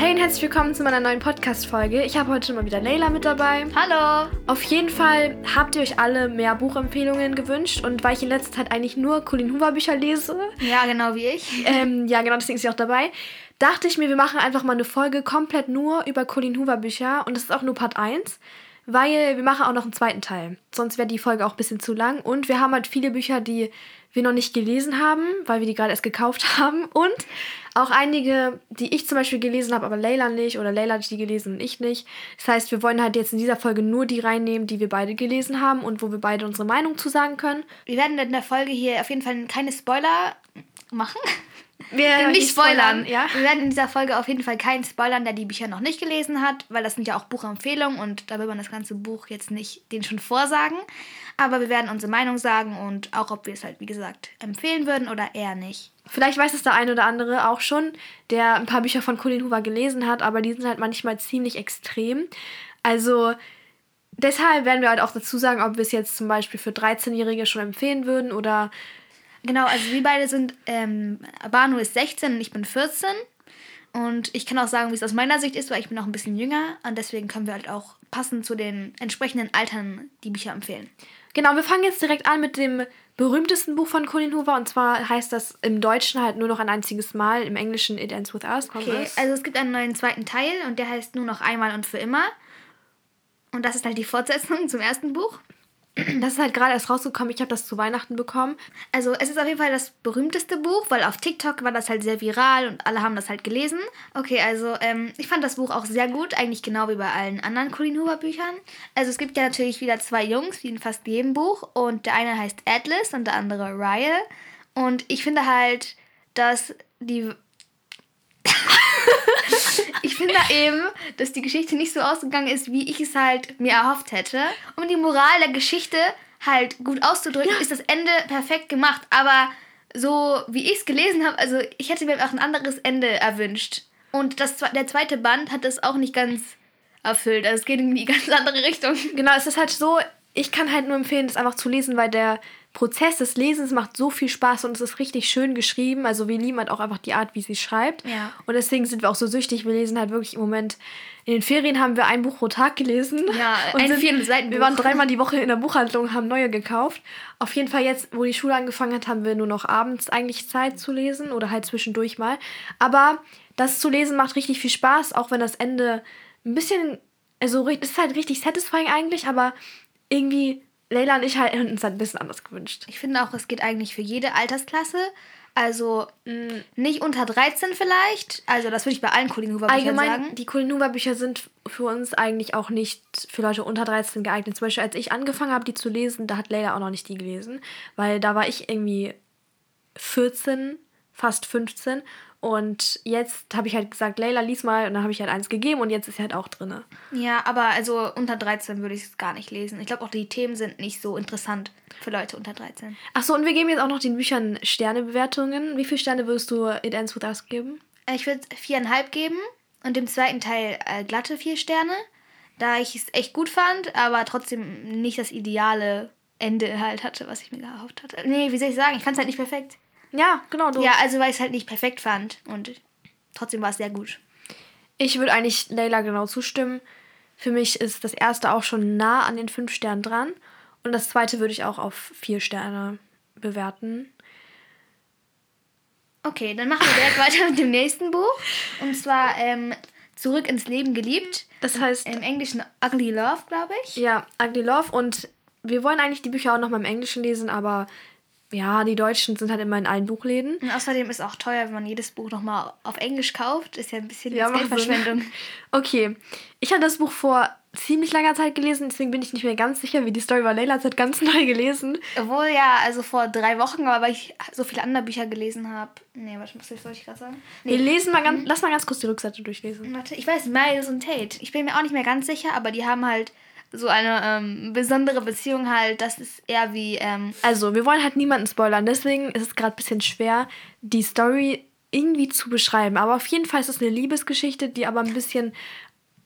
Hey und herzlich willkommen zu meiner neuen Podcast-Folge. Ich habe heute mal wieder Leila mit dabei. Hallo! Auf jeden Fall habt ihr euch alle mehr Buchempfehlungen gewünscht und weil ich in letzter Zeit eigentlich nur Colin Hoover Bücher lese, Ja, genau wie ich. ähm, ja genau, deswegen ist sie auch dabei, dachte ich mir, wir machen einfach mal eine Folge komplett nur über Colin Hoover Bücher und das ist auch nur Part 1, weil wir machen auch noch einen zweiten Teil. Sonst wäre die Folge auch ein bisschen zu lang und wir haben halt viele Bücher, die wir noch nicht gelesen haben, weil wir die gerade erst gekauft haben und auch einige, die ich zum Beispiel gelesen habe, aber Leila nicht oder Leila hat die gelesen und ich nicht. Das heißt, wir wollen halt jetzt in dieser Folge nur die reinnehmen, die wir beide gelesen haben und wo wir beide unsere Meinung zu sagen können. Wir werden in der Folge hier auf jeden Fall keine Spoiler machen. Wir werden nicht spoilern. ja. Wir werden in dieser Folge auf jeden Fall keinen spoilern, der die Bücher noch nicht gelesen hat, weil das sind ja auch Buchempfehlungen und da will man das ganze Buch jetzt nicht den schon vorsagen. Aber wir werden unsere Meinung sagen und auch, ob wir es halt, wie gesagt, empfehlen würden oder eher nicht. Vielleicht weiß es der ein oder andere auch schon, der ein paar Bücher von Colin Hoover gelesen hat, aber die sind halt manchmal ziemlich extrem. Also deshalb werden wir halt auch dazu sagen, ob wir es jetzt zum Beispiel für 13-Jährige schon empfehlen würden oder Genau, also wir beide sind, ähm, Banu ist 16 und ich bin 14. Und ich kann auch sagen, wie es aus meiner Sicht ist, weil ich bin noch ein bisschen jünger und deswegen können wir halt auch passend zu den entsprechenden Altern die Bücher empfehlen. Genau, wir fangen jetzt direkt an mit dem berühmtesten Buch von Colin Hoover und zwar heißt das im Deutschen halt nur noch ein einziges Mal, im Englischen It Ends With Us. Okay, also es gibt einen neuen zweiten Teil und der heißt nur noch einmal und für immer. Und das ist halt die Fortsetzung zum ersten Buch. Das ist halt gerade erst rausgekommen, ich habe das zu Weihnachten bekommen. Also es ist auf jeden Fall das berühmteste Buch, weil auf TikTok war das halt sehr viral und alle haben das halt gelesen. Okay, also ähm, ich fand das Buch auch sehr gut, eigentlich genau wie bei allen anderen Colin Hoover Büchern. Also es gibt ja natürlich wieder zwei Jungs, wie in fast jedem Buch. Und der eine heißt Atlas und der andere Ryle. Und ich finde halt, dass die... ich finde eben, dass die Geschichte nicht so ausgegangen ist, wie ich es halt mir erhofft hätte. Um die Moral der Geschichte halt gut auszudrücken, ist das Ende perfekt gemacht. Aber so wie ich es gelesen habe, also ich hätte mir auch ein anderes Ende erwünscht. Und das, der zweite Band hat es auch nicht ganz erfüllt. Also es geht in die ganz andere Richtung. Genau, es ist halt so, ich kann halt nur empfehlen, das einfach zu lesen, weil der Prozess des Lesens macht so viel Spaß und es ist richtig schön geschrieben. Also wir lieben halt auch einfach die Art, wie sie schreibt. Ja. Und deswegen sind wir auch so süchtig. Wir lesen halt wirklich im Moment, in den Ferien haben wir ein Buch pro Tag gelesen. Ja, und ein sind, 400-Seiten-Buch. Wir waren dreimal die Woche in der Buchhandlung haben neue gekauft. Auf jeden Fall jetzt, wo die Schule angefangen hat, haben wir nur noch abends eigentlich Zeit zu lesen oder halt zwischendurch mal. Aber das zu lesen macht richtig viel Spaß, auch wenn das Ende ein bisschen, also es ist halt richtig satisfying eigentlich, aber irgendwie Leila und ich halt hätten uns halt ein bisschen anders gewünscht. Ich finde auch, es geht eigentlich für jede Altersklasse. Also mh, nicht unter 13 vielleicht. Also das würde ich bei allen Colin Hoover Büchern Allgemein, sagen. die Colin Hoover Bücher sind für uns eigentlich auch nicht für Leute unter 13 geeignet. Zum Beispiel, als ich angefangen habe, die zu lesen, da hat Leila auch noch nicht die gelesen, weil da war ich irgendwie 14, fast 15 und jetzt habe ich halt gesagt, Leila, lies mal und dann habe ich halt eins gegeben und jetzt ist sie halt auch drin. Ja, aber also unter 13 würde ich es gar nicht lesen. Ich glaube auch die Themen sind nicht so interessant für Leute unter 13. Achso, und wir geben jetzt auch noch den Büchern Sternebewertungen. Wie viele Sterne würdest du It Ends With Us geben? Äh, Ich würde viereinhalb geben und dem zweiten Teil äh, glatte vier Sterne, da ich es echt gut fand, aber trotzdem nicht das ideale Ende halt hatte, was ich mir erhofft hatte. Nee, wie soll ich sagen? Ich fand es halt nicht perfekt. Ja, genau, du. Ja, also weil ich es halt nicht perfekt fand und trotzdem war es sehr gut. Ich würde eigentlich Leila genau zustimmen. Für mich ist das erste auch schon nah an den fünf Sternen dran. Und das zweite würde ich auch auf vier Sterne bewerten. Okay, dann machen wir direkt weiter mit dem nächsten Buch. Und zwar ähm, Zurück ins Leben geliebt. Das heißt, Im Englischen Ugly Love, glaube ich. ja, Ugly Love. Und wir wollen eigentlich die Bücher auch noch mal im Englischen lesen, aber ja, die Deutschen sind halt immer in allen Buchläden. Und außerdem ist auch teuer, wenn man jedes Buch nochmal auf Englisch kauft. Ist ja ein bisschen Ja. Geldverschwendung. Okay, ich habe das Buch vor ziemlich langer Zeit gelesen, deswegen bin ich nicht mehr ganz sicher, wie die Story war. Leila hat halt ganz neu gelesen. Obwohl ja, also vor drei Wochen, aber weil ich so viele andere Bücher gelesen habe. Nee, was was soll ich gerade sagen? Wir Nee, lesen mal ganz, lass mal ganz kurz die Rückseite durchlesen. warte, ich weiß, Miles und Tate. Ich bin mir auch nicht mehr ganz sicher, aber die haben halt so eine ähm, besondere Beziehung halt. Das ist eher wie, ähm, Also, wir wollen halt niemanden spoilern, deswegen ist es gerade ein bisschen schwer, die Story irgendwie zu beschreiben. Aber auf jeden Fall ist es eine Liebesgeschichte, die aber ein bisschen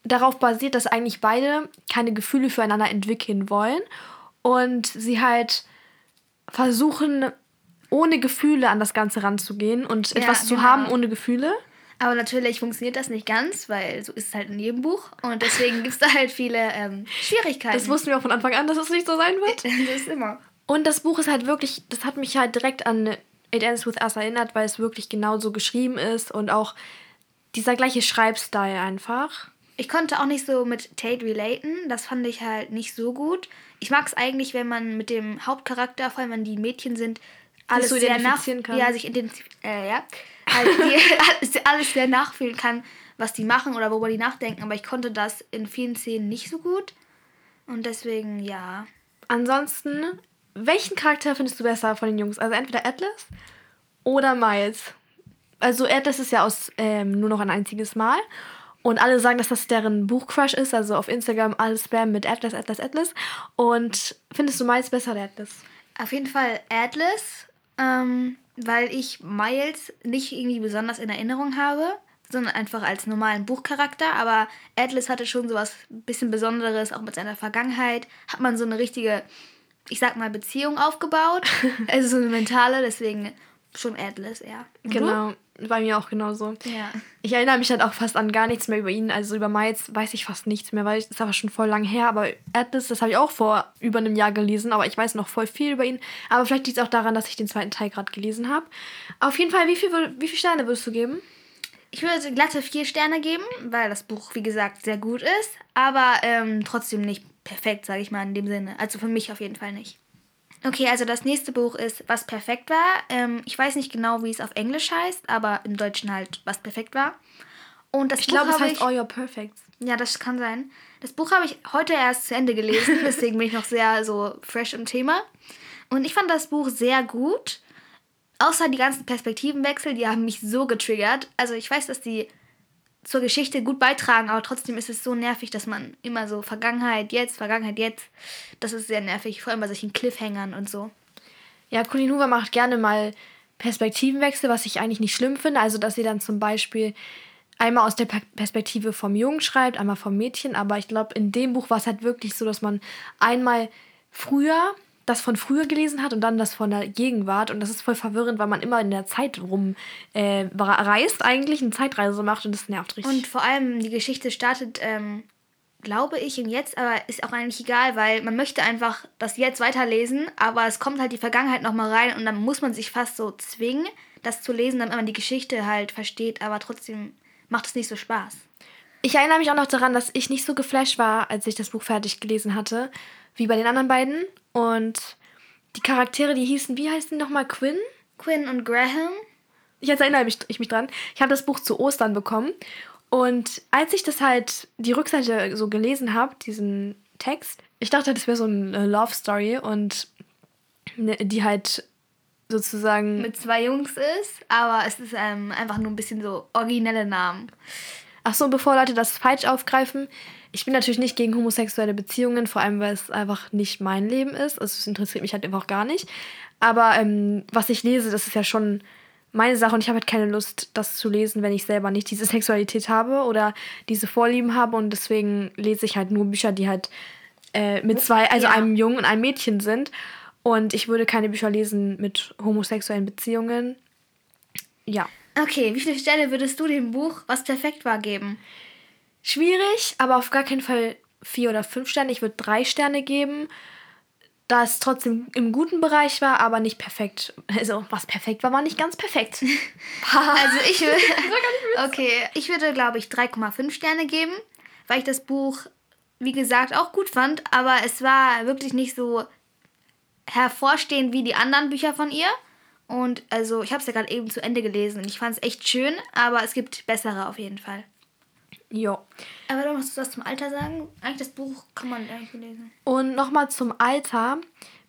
darauf basiert, dass eigentlich beide keine Gefühle füreinander entwickeln wollen und sie halt versuchen, ohne Gefühle an das Ganze ranzugehen und etwas zu genau. haben ohne Gefühle. Aber natürlich funktioniert das nicht ganz, weil so ist es halt in jedem Buch. Und deswegen gibt es da halt viele ähm, Schwierigkeiten. Das wussten wir auch von Anfang an, dass es nicht so sein wird. das ist immer. Und das Buch ist halt wirklich, das hat mich halt direkt an It Ends With Us erinnert, weil es wirklich genau so geschrieben ist und auch dieser gleiche Schreibstil einfach. Ich konnte auch nicht so mit Tate relaten. Das fand ich halt nicht so gut. Ich mag es eigentlich, wenn man mit dem Hauptcharakter, vor allem wenn die Mädchen sind, alles so sehr nach identifizieren kann. ja sich äh, ja halt die, alles, alles sehr nachfühlen kann, was die machen oder worüber die nachdenken. Aber ich konnte das in vielen Szenen nicht so gut und deswegen ja. Ansonsten, welchen Charakter findest du besser von den Jungs? Also entweder Atlas oder Miles. Also Atlas ist ja aus ähm, nur noch ein einziges Mal. Und alle sagen, dass das deren Buchcrush ist. Also auf Instagram alles Spam mit Atlas, Atlas, Atlas. Und findest du Miles besser oder Atlas? Auf jeden Fall Atlas, ähm, weil ich Miles nicht irgendwie besonders in Erinnerung habe, sondern einfach als normalen Buchcharakter. Aber Atlas hatte schon sowas bisschen Besonderes, auch mit seiner Vergangenheit. Hat man so eine richtige, ich sag mal, Beziehung aufgebaut. also so eine mentale, deswegen schon Atlas, ja. Und du? Bei mir auch genauso. Ja. Ich erinnere mich halt auch fast an gar nichts mehr über ihn. Also über Miles weiß ich fast nichts mehr, weil es ist aber schon voll lang her. Aber Atlas, das habe ich auch vor über einem Jahr gelesen, aber ich weiß noch voll viel über ihn. Aber vielleicht liegt es auch daran, dass ich den zweiten Teil gerade gelesen habe. Auf jeden Fall, wie, viel, wür- wie viele Sterne würdest du geben? Ich würde glatte vier Sterne geben, weil das Buch, wie gesagt, sehr gut ist, aber ähm, trotzdem nicht perfekt, sage ich mal in dem Sinne. Also für mich auf jeden Fall nicht. Okay, also das nächste Buch ist Was perfekt war. Ähm, ich weiß nicht genau, wie es auf Englisch heißt, aber im Deutschen halt Was perfekt war. Und das Ich Buch glaube, es heißt ich, All Your Perfects. ja, das kann sein. Das Buch habe ich heute erst zu Ende gelesen, deswegen bin ich noch sehr so fresh im Thema. Und ich fand das Buch sehr gut. Außer die ganzen Perspektivenwechsel, die haben mich so getriggert. Also ich weiß, dass die zur Geschichte gut beitragen, aber trotzdem ist es so nervig, dass man immer so Vergangenheit jetzt, Vergangenheit jetzt. Das ist sehr nervig, vor allem bei solchen Cliffhangern und so. Ja, Hoover macht gerne mal Perspektivenwechsel, was ich eigentlich nicht schlimm finde. Also, dass sie dann zum Beispiel einmal aus der Per- Perspektive vom Jungen schreibt, einmal vom Mädchen. Aber ich glaube, in dem Buch war es halt wirklich so, dass man einmal früher das von früher gelesen hat und dann das von der Gegenwart. Und das ist voll verwirrend, weil man immer in der Zeit rum äh, reist, eigentlich eine Zeitreise macht und das nervt richtig. Und vor allem die Geschichte startet, ähm, glaube ich, im Jetzt, aber ist auch eigentlich egal, weil man möchte einfach das Jetzt weiterlesen, aber es kommt halt die Vergangenheit nochmal rein und dann muss man sich fast so zwingen, das zu lesen, damit man die Geschichte halt versteht, aber trotzdem macht es nicht so Spaß. Ich erinnere mich auch noch daran, dass ich nicht so geflasht war, als ich das Buch fertig gelesen hatte, wie bei den anderen beiden. Und die Charaktere, die hießen, wie heißen die nochmal? Quinn? Quinn und Graham, Ich jetzt erinnere mich, ich mich dran. Ich habe das Buch zu Ostern bekommen. Und als ich das halt, die Rückseite so gelesen habe, diesen Text, ich dachte, das wäre so eine Love Story und ne, die halt sozusagen. mit zwei Jungs ist, aber es ist ähm, einfach nur ein bisschen so originelle Namen. Ach so, bevor Leute das falsch aufgreifen, ich bin natürlich nicht gegen homosexuelle Beziehungen, vor allem weil es einfach nicht mein Leben ist. Also es interessiert mich halt einfach gar nicht. Aber ähm, was ich lese, das ist ja schon meine Sache und ich habe halt keine Lust, das zu lesen, wenn ich selber nicht diese Sexualität habe oder diese Vorlieben habe und deswegen lese ich halt nur Bücher, die halt äh, mit zwei, also Ja. einem Jungen und einem Mädchen sind. Und ich würde keine Bücher lesen mit homosexuellen Beziehungen. Ja. Okay, wie viele Sterne würdest du dem Buch, was perfekt war, geben? Schwierig, aber auf gar keinen Fall vier oder fünf Sterne. Ich würde drei Sterne geben, da es trotzdem im guten Bereich war, aber nicht perfekt. Also, was perfekt war, war nicht ganz perfekt. Also ich würde. okay, ich würde, glaube ich, 3,5 Sterne geben, weil ich das Buch, wie gesagt, auch gut fand, aber es war wirklich nicht so hervorstehend wie die anderen Bücher von ihr. Und also, ich habe es ja gerade eben zu Ende gelesen und ich fand es echt schön, aber es gibt bessere auf jeden Fall. Jo. Aber du musst du was zum Alter sagen? Eigentlich das Buch kann man eigentlich lesen. Und nochmal zum Alter,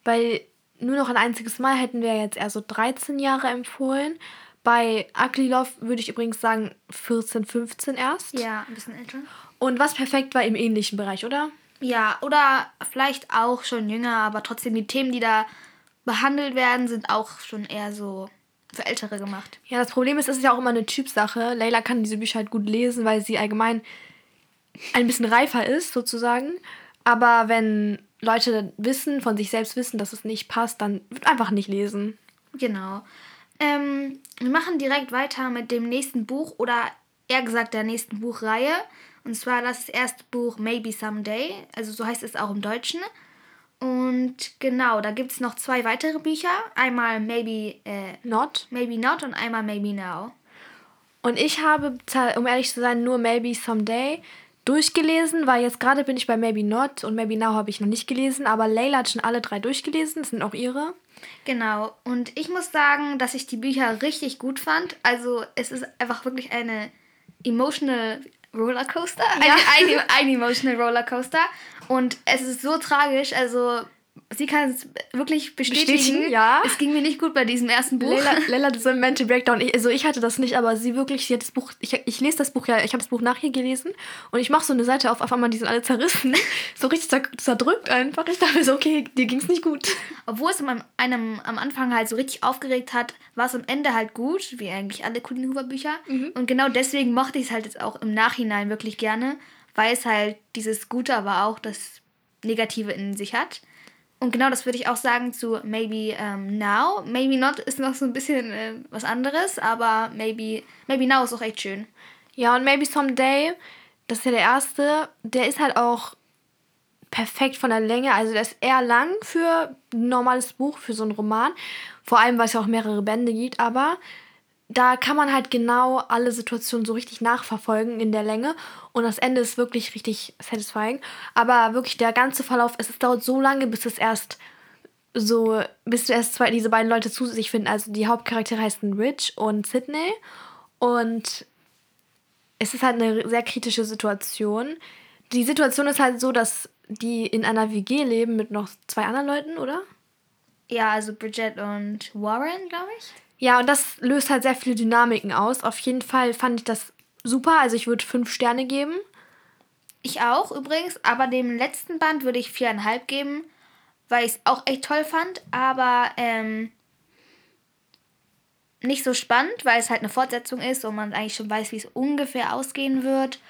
weil nur noch ein einziges Mal hätten wir jetzt eher so 13 Jahre empfohlen. Bei Ugly Love würde ich übrigens sagen 14, 15 erst. Ja, ein bisschen älter. Und was perfekt war im ähnlichen Bereich, oder? Ja, oder vielleicht auch schon jünger, aber trotzdem die Themen, die da behandelt werden, sind auch schon eher so für Ältere gemacht. Ja, das Problem ist, es ist ja auch immer eine Typsache. Leila kann diese Bücher halt gut lesen, weil sie allgemein ein bisschen reifer ist, sozusagen. Aber wenn Leute wissen, von sich selbst wissen, dass es nicht passt, dann wird einfach nicht lesen. Genau. Ähm, wir machen direkt weiter mit dem nächsten Buch oder eher gesagt der nächsten Buchreihe. Und zwar das erste Buch Maybe Someday, also so heißt es auch im Deutschen. Und genau, da gibt es noch zwei weitere Bücher. Einmal Maybe äh, Not. Maybe Not und einmal Maybe Now. Und ich habe, um ehrlich zu sein, nur Maybe Someday durchgelesen, weil jetzt gerade bin ich bei Maybe Not und Maybe Now habe ich noch nicht gelesen, aber Layla hat schon alle drei durchgelesen, das sind auch ihre. Genau, und ich muss sagen, dass ich die Bücher richtig gut fand. Also es ist einfach wirklich eine emotional Rollercoaster. Ja. Ein, ein, ein emotional Rollercoaster. Und es ist so tragisch, also sie kann es wirklich bestätigen. bestätigen. ja. Es ging mir nicht gut bei diesem ersten Buch. Leila, Leila einen Mental Breakdown. Ich, also ich hatte das nicht, aber sie wirklich, sie hat das Buch, ich, ich lese das Buch ja, ich habe das Buch nachher gelesen und ich mache so eine Seite auf, auf einmal, die sind alle zerrissen. so richtig zerdrückt einfach. Ich dachte so, okay, dir ging es nicht gut. Obwohl es am, einem am Anfang halt so richtig aufgeregt hat, war es am Ende halt gut, wie eigentlich alle Colin Hoover Bücher. Mhm. Und genau deswegen mochte ich es halt jetzt auch im Nachhinein wirklich gerne, weil es halt dieses Gute, aber auch das Negative in sich hat. Und genau das würde ich auch sagen zu Maybe um, Now. Maybe Not ist noch so ein bisschen äh, was anderes, aber Maybe, Maybe Now ist auch echt schön. Ja, und Maybe Someday, das ist ja der erste, der ist halt auch perfekt von der Länge. Also der ist eher lang für ein normales Buch, für so einen Roman. Vor allem, weil es ja auch mehrere Bände gibt, aber da kann man halt genau alle Situationen so richtig nachverfolgen in der Länge. Und das Ende ist wirklich richtig satisfying. Aber wirklich der ganze Verlauf, es, dauert so lange, bis es erst so, bis du erst zwei, diese beiden Leute zu sich finden. Also die Hauptcharaktere heißen Rich und Sydney. Und es ist halt eine sehr kritische Situation. Die Situation ist halt so, dass die in einer WG leben mit noch zwei anderen Leuten, oder? Ja, also Bridget und Warren, glaube ich. Ja, und das löst halt sehr viele Dynamiken aus. Auf jeden Fall fand ich das super. Also ich würde fünf Sterne geben. Ich auch übrigens, aber dem letzten Band würde ich viereinhalb geben, weil ich es auch echt toll fand, aber ähm, nicht so spannend, weil es halt eine Fortsetzung ist und man eigentlich schon weiß, wie es ungefähr ausgehen wird.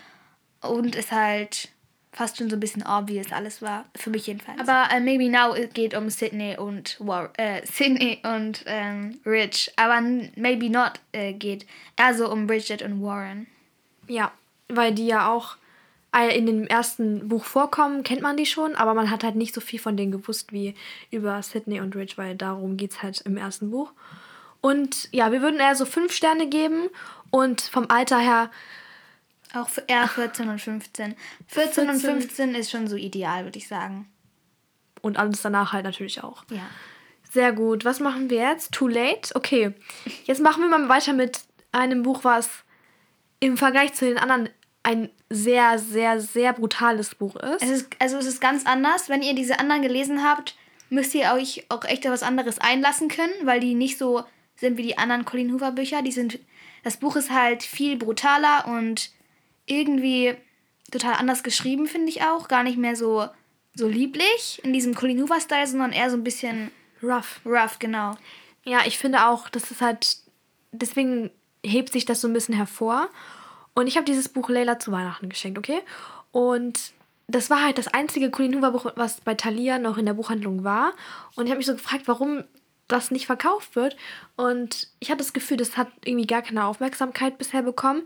Und es halt fast schon so ein bisschen obvious alles war. Für mich jedenfalls. Aber uh, Maybe Now geht um Sydney und War äh, Sydney und ähm, Rich. Aber Maybe Not äh, geht eher so um Bridget und Warren. Ja, weil die ja auch äh, in dem ersten Buch vorkommen, kennt man die schon, aber man hat halt nicht so viel von denen gewusst wie über Sydney und Rich, weil darum geht es halt im ersten Buch. Und ja, wir würden eher so fünf Sterne geben und vom Alter her auch für eher 14 und 15. 14, 14 und 15 ist schon so ideal, würde ich sagen. Und alles danach halt natürlich auch. Ja. Sehr gut. Was machen wir jetzt? Too late? Okay. Jetzt machen wir mal weiter mit einem Buch, was im Vergleich zu den anderen ein sehr, sehr, sehr brutales Buch ist. Es ist also es ist ganz anders. Wenn ihr diese anderen gelesen habt, müsst ihr euch auch echt etwas anderes einlassen können, weil die nicht so sind wie die anderen Colin Hoover Bücher. Die sind, das Buch ist halt viel brutaler und irgendwie total anders geschrieben, finde ich auch. Gar nicht mehr so, so lieblich in diesem Colleen Hoover-Style, sondern eher so ein bisschen rough. Rough, genau. Ja, ich finde auch, dass es halt, deswegen hebt sich das so ein bisschen hervor. Und ich habe dieses Buch Leila zu Weihnachten geschenkt, okay? Und das war halt das einzige Colleen Hoover Buch, was bei Thalia noch in der Buchhandlung war. Und ich habe mich so gefragt, warum das nicht verkauft wird. Und ich hatte das Gefühl, das hat irgendwie gar keine Aufmerksamkeit bisher bekommen.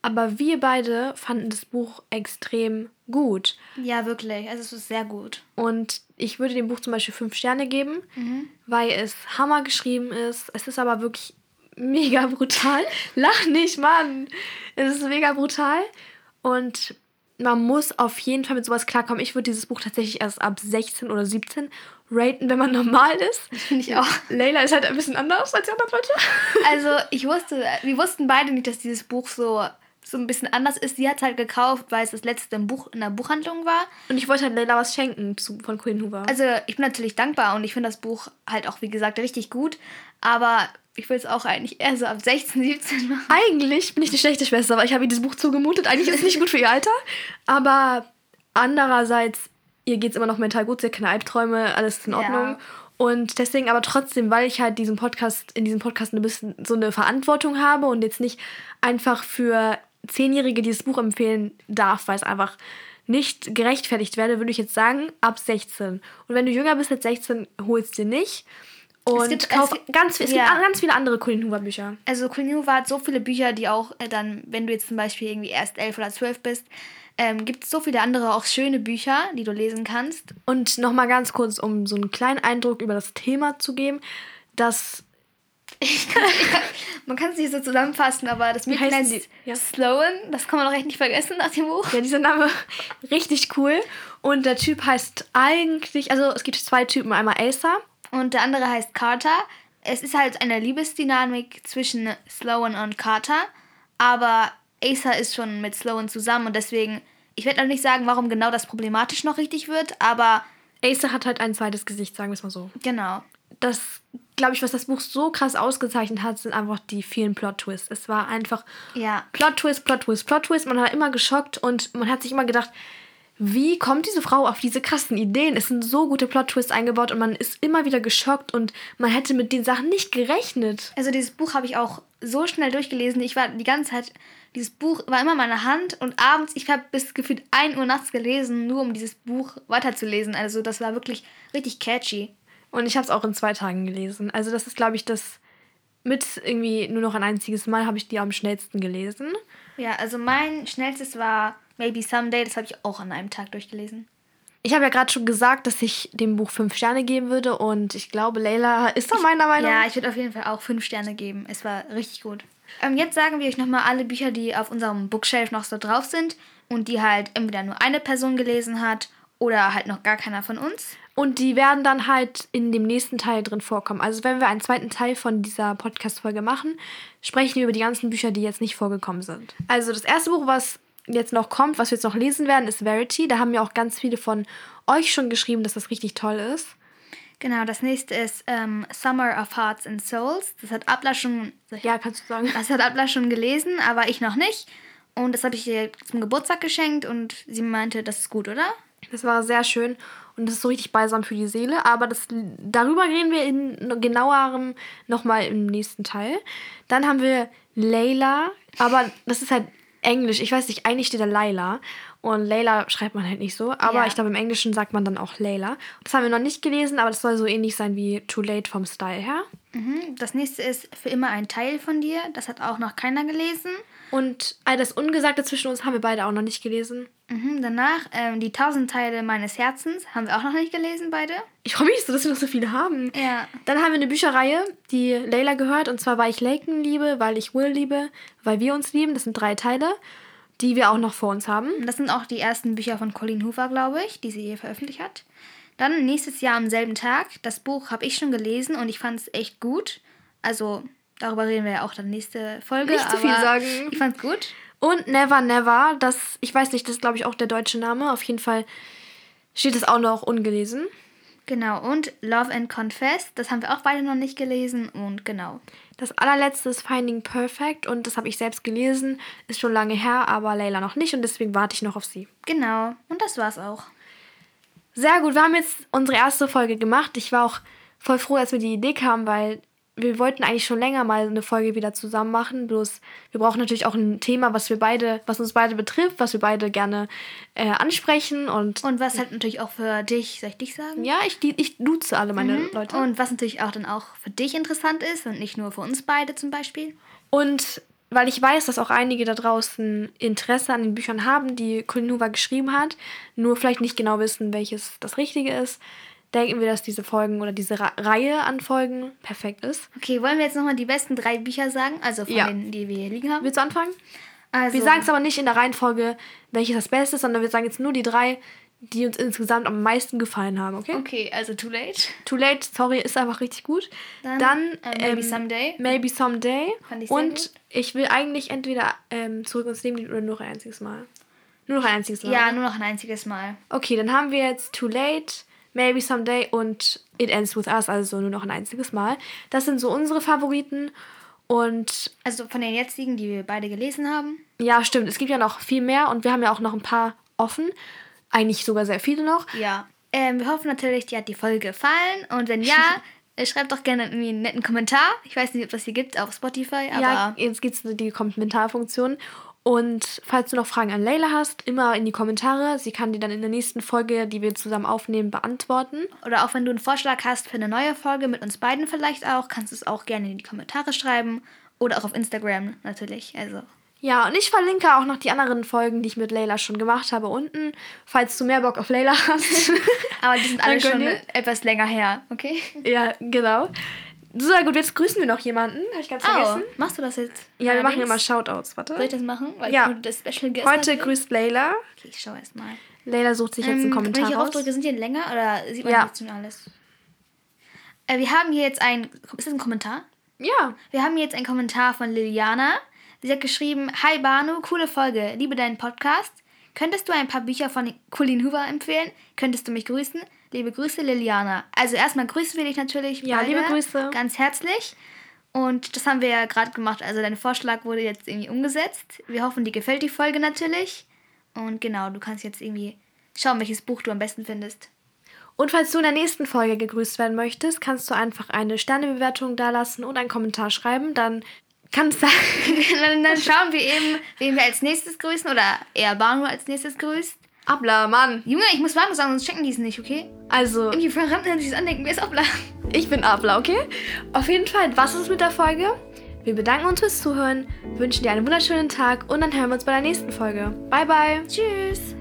Aber wir beide fanden das Buch extrem gut. Ja, wirklich. Also es ist sehr gut. Und ich würde dem Buch zum Beispiel fünf Sterne geben, mhm. weil es Hammer geschrieben ist. Es ist aber wirklich mega brutal. Lach nicht, Mann. Es ist mega brutal. Und man muss auf jeden Fall mit sowas klarkommen. Ich würde dieses Buch tatsächlich erst ab 16 oder 17 raten, wenn man normal ist. Das finde ich auch. Leila ist halt ein bisschen anders als die anderen Leute. Also, ich wusste, wir wussten beide nicht, dass dieses Buch so so ein bisschen anders ist. Sie hat es halt gekauft, weil es das letzte im Buch, in der Buchhandlung war. Und ich wollte halt Leila was schenken zu, von Queen Hoover. Also ich bin natürlich dankbar und ich finde das Buch halt auch, wie gesagt, richtig gut. Aber ich will es auch eigentlich eher so ab 16, 17 machen. Eigentlich bin ich die schlechte Schwester, aber ich habe ihr dieses Buch zugemutet. Eigentlich ist es nicht gut für ihr Alter. Aber andererseits, ihr geht es immer noch mental gut. Sie hat keine Albträume, alles ist in Ordnung. Ja. Und deswegen aber trotzdem, weil ich halt diesen Podcast, in diesem Podcast ein bisschen so eine Verantwortung habe und jetzt nicht einfach für Zehnjährige dieses Buch empfehlen darf, weil es einfach nicht gerechtfertigt werde, würde ich jetzt sagen, ab 16. Und wenn du jünger bist als 16, holst dir nicht. Und Es gibt- kauf es gibt- ganz, es ja. gibt ganz viele andere Colin Hoover Bücher. Also Colleen Hoover hat so viele Bücher, die auch äh, dann, wenn du jetzt zum Beispiel irgendwie erst elf oder zwölf bist, ähm, gibt es so viele andere auch schöne Bücher, die du lesen kannst. Und nochmal ganz kurz, um so einen kleinen Eindruck über das Thema zu geben, dass Man kann es nicht so zusammenfassen, aber das Mädchen heißt? Ja. Sloan. Das kann man doch echt nicht vergessen nach dem Buch. Ja, dieser Name richtig cool. Und der Typ heißt eigentlich, also es gibt zwei Typen, einmal Elsa. Und der andere heißt Carter. Es ist halt eine Liebesdynamik zwischen Sloan und Carter. Aber Asa ist schon mit Sloan zusammen und deswegen, ich werde noch nicht sagen, warum genau das problematisch noch richtig wird, aber Elsa hat halt ein zweites Gesicht, sagen wir es mal so. genau. Das, glaube ich, was das Buch so krass ausgezeichnet hat, sind einfach die vielen Plot-Twists. Es war einfach Ja. Plot-Twist, Plot-Twist, Plot-Twist. Man hat immer geschockt und man hat sich immer gedacht, wie kommt diese Frau auf diese krassen Ideen? Es sind so gute Plot-Twists eingebaut und man ist immer wieder geschockt und man hätte mit den Sachen nicht gerechnet. Also dieses Buch habe ich auch so schnell durchgelesen. Ich war die ganze Zeit, dieses Buch war immer in meiner Hand und abends, ich habe bis gefühlt 1 Uhr nachts gelesen, nur um dieses Buch weiterzulesen. Also das war wirklich richtig catchy. Und ich habe es auch in zwei Tagen gelesen. Also das ist, glaube ich, das mit irgendwie nur noch ein einziges Mal habe ich die am schnellsten gelesen. Ja, also mein schnellstes war Maybe Someday, das habe ich auch an einem Tag durchgelesen. Ich habe ja gerade schon gesagt, dass ich dem Buch fünf Sterne geben würde und ich glaube, Leila ist da meiner Meinung. Ja, ich würde auf jeden Fall auch fünf Sterne geben. Es war richtig gut. Ähm, jetzt sagen wir euch nochmal alle Bücher, die auf unserem Bookshelf noch so drauf sind und die halt entweder nur eine Person gelesen hat oder halt noch gar keiner von uns. Und die werden dann halt in dem nächsten Teil drin vorkommen. Also wenn wir einen zweiten Teil von dieser Podcast-Folge machen, sprechen wir über die ganzen Bücher, die jetzt nicht vorgekommen sind. Also das erste Buch, was jetzt noch kommt, was wir jetzt noch lesen werden, ist Verity. Da haben ja auch ganz viele von euch schon geschrieben, dass das richtig toll ist. Genau, das nächste ist ähm, Summer of Hearts and Souls. Das hat Abla schon, Ja, kannst du sagen. das hat Abla schon gelesen, aber ich noch nicht. Und das habe ich ihr zum Geburtstag geschenkt und sie meinte, das ist gut, oder? Das war sehr schön und das ist so richtig balsam für die Seele. Aber das, darüber reden wir in genauerem nochmal im nächsten Teil. Dann haben wir Layla, aber das ist halt Englisch. Ich weiß nicht, eigentlich steht da Layla. Und Layla schreibt man halt nicht so. Aber Ja. ich glaube, im Englischen sagt man dann auch Layla. Das haben wir noch nicht gelesen, aber das soll so ähnlich sein wie Too Late vom Style her. Mhm. Das nächste ist Für immer ein Teil von dir. Das hat auch noch keiner gelesen. Und all das Ungesagte zwischen uns haben wir beide auch noch nicht gelesen. Mhm. Danach ähm, Die tausend Teile meines Herzens. Haben wir auch noch nicht gelesen, beide. Ich freue mich so, dass wir noch so viele haben. Ja. Dann haben wir eine Bücherreihe, die Layla gehört. Und zwar, weil ich Laken liebe, weil ich Will liebe, weil wir uns lieben. Das sind drei Teile, die wir auch noch vor uns haben. Das sind auch die ersten Bücher von Colleen Hoover, glaube ich, die sie hier veröffentlicht hat. Dann nächstes Jahr am selben Tag. Das Buch habe ich schon gelesen und ich fand es echt gut. Also darüber reden wir ja auch dann nächste Folge. Nicht zu viel sagen. Ich fand es gut. Und Never Never, das, ich weiß nicht, das ist glaube ich auch der deutsche Name. Auf jeden Fall steht es auch noch ungelesen. Genau. Und Love and Confess. Das haben wir auch beide noch nicht gelesen. Und genau. Das allerletzte ist Finding Perfect und das habe ich selbst gelesen. Ist schon lange her, aber Layla noch nicht und deswegen warte ich noch auf sie. Genau. Und das war's auch. Sehr gut, wir haben jetzt unsere erste Folge gemacht. Ich war auch voll froh, als wir die Idee kamen, weil wir wollten eigentlich schon länger mal eine Folge wieder zusammen machen. Bloß wir brauchen natürlich auch ein Thema, was wir beide, was uns beide betrifft, was wir beide gerne äh, ansprechen und Und was halt natürlich auch für dich, soll ich dich sagen? ja, ich, ich duze alle meine Leute. Und was natürlich auch dann auch für dich interessant ist und nicht nur für uns beide zum Beispiel. Und weil ich weiß, dass auch einige da draußen Interesse an den Büchern haben, die Colin Hoover geschrieben hat, nur vielleicht nicht genau wissen, welches das Richtige ist, denken wir, dass diese Folgen oder diese Ra Reihe an Folgen perfekt ist. Okay, wollen wir jetzt nochmal die besten drei Bücher sagen? Also von Ja. denen, die wir hier liegen haben? Willst du anfangen? Also, Wir sagen es aber nicht in der Reihenfolge, welches das Beste ist, sondern wir sagen jetzt nur die drei, die uns insgesamt am meisten gefallen haben, okay? Okay, also Too Late. Too Late, sorry, ist einfach richtig gut. Dann, Dann, äh, Maybe ähm, Someday. Maybe Someday. Fand ich sehr Und gut. ich will eigentlich entweder ähm, zurück ins Leben gehen oder nur noch ein einziges Mal. Nur noch ein einziges Mal. Ja, nur noch ein einziges Mal. Okay, dann haben wir jetzt Too Late, Maybe Someday und It Ends With Us, also nur noch ein einziges Mal. Das sind so unsere Favoriten. Und Also von den jetzigen, die wir beide gelesen haben. ja, stimmt, es gibt ja noch viel mehr und wir haben ja auch noch ein paar offen. Eigentlich sogar sehr viele noch. Ja. Ähm, wir hoffen natürlich, dir hat die Folge gefallen. Und wenn ja, Äh, Schreibt doch gerne irgendwie einen netten Kommentar. Ich weiß nicht, ob das hier gibt auf Spotify, aber Ja, jetzt gibt es die Kommentarfunktion. Und falls du noch Fragen an Leila hast, immer in die Kommentare. Sie kann die dann in der nächsten Folge, die wir zusammen aufnehmen, beantworten. oder auch wenn du einen Vorschlag hast für eine neue Folge mit uns beiden vielleicht auch, kannst du es auch gerne in die Kommentare schreiben oder auch auf Instagram natürlich. Also Ja, und ich verlinke auch noch die anderen Folgen, die ich mit Leila schon gemacht habe, unten, falls du mehr Bock auf Leila hast. Aber die sind alle schon etwas länger her, okay? ja, genau. So, gut, jetzt grüßen wir noch jemanden. Habe ich ganz vergessen. Oh, machst du das jetzt? Ja, wir machen immer Shoutouts. Soll ich Warte. das machen? Weil Ja. das Special Guest Heute grüßt Leila. Okay, ich schau erst mal. Leila sucht sich jetzt einen Ähm, Kommentar wenn ich raus. aufdrücke, sind die länger oder sieht man Ja. jetzt schon alles? Äh, wir haben hier jetzt ein. Ist das ein Kommentar? Ja. Wir haben hier jetzt einen Kommentar von Liliana. Sie hat geschrieben: Hi Banu, coole Folge, liebe deinen Podcast. Könntest du ein paar Bücher von Colleen Hoover empfehlen? Könntest du mich grüßen? Liebe Grüße, Liliana. Also erstmal grüßen wir dich natürlich. Ja, beide liebe Grüße. Ganz herzlich. Und das haben wir ja gerade gemacht. Also dein Vorschlag wurde jetzt irgendwie umgesetzt. Wir hoffen, dir gefällt die Folge natürlich. Und genau, du kannst jetzt irgendwie schauen, welches Buch du am besten findest. Und falls du in der nächsten Folge gegrüßt werden möchtest, kannst du einfach eine Sternebewertung dalassen und einen Kommentar schreiben. Dann kannst du. dann, dann schauen wir eben, wen wir als nächstes grüßen oder eher Banu als nächstes grüßt. Abla, Mann. Junge, ich muss Banu sagen, sonst checken die es nicht, okay? Also, Irgendwie verraten sich das andenken, wer ist Obla? ich bin Abla, okay? Auf jeden Fall, was ist mit der Folge? Wir bedanken uns fürs Zuhören, wünschen dir einen wunderschönen Tag und dann hören wir uns bei der nächsten Folge. Bye, bye. Tschüss.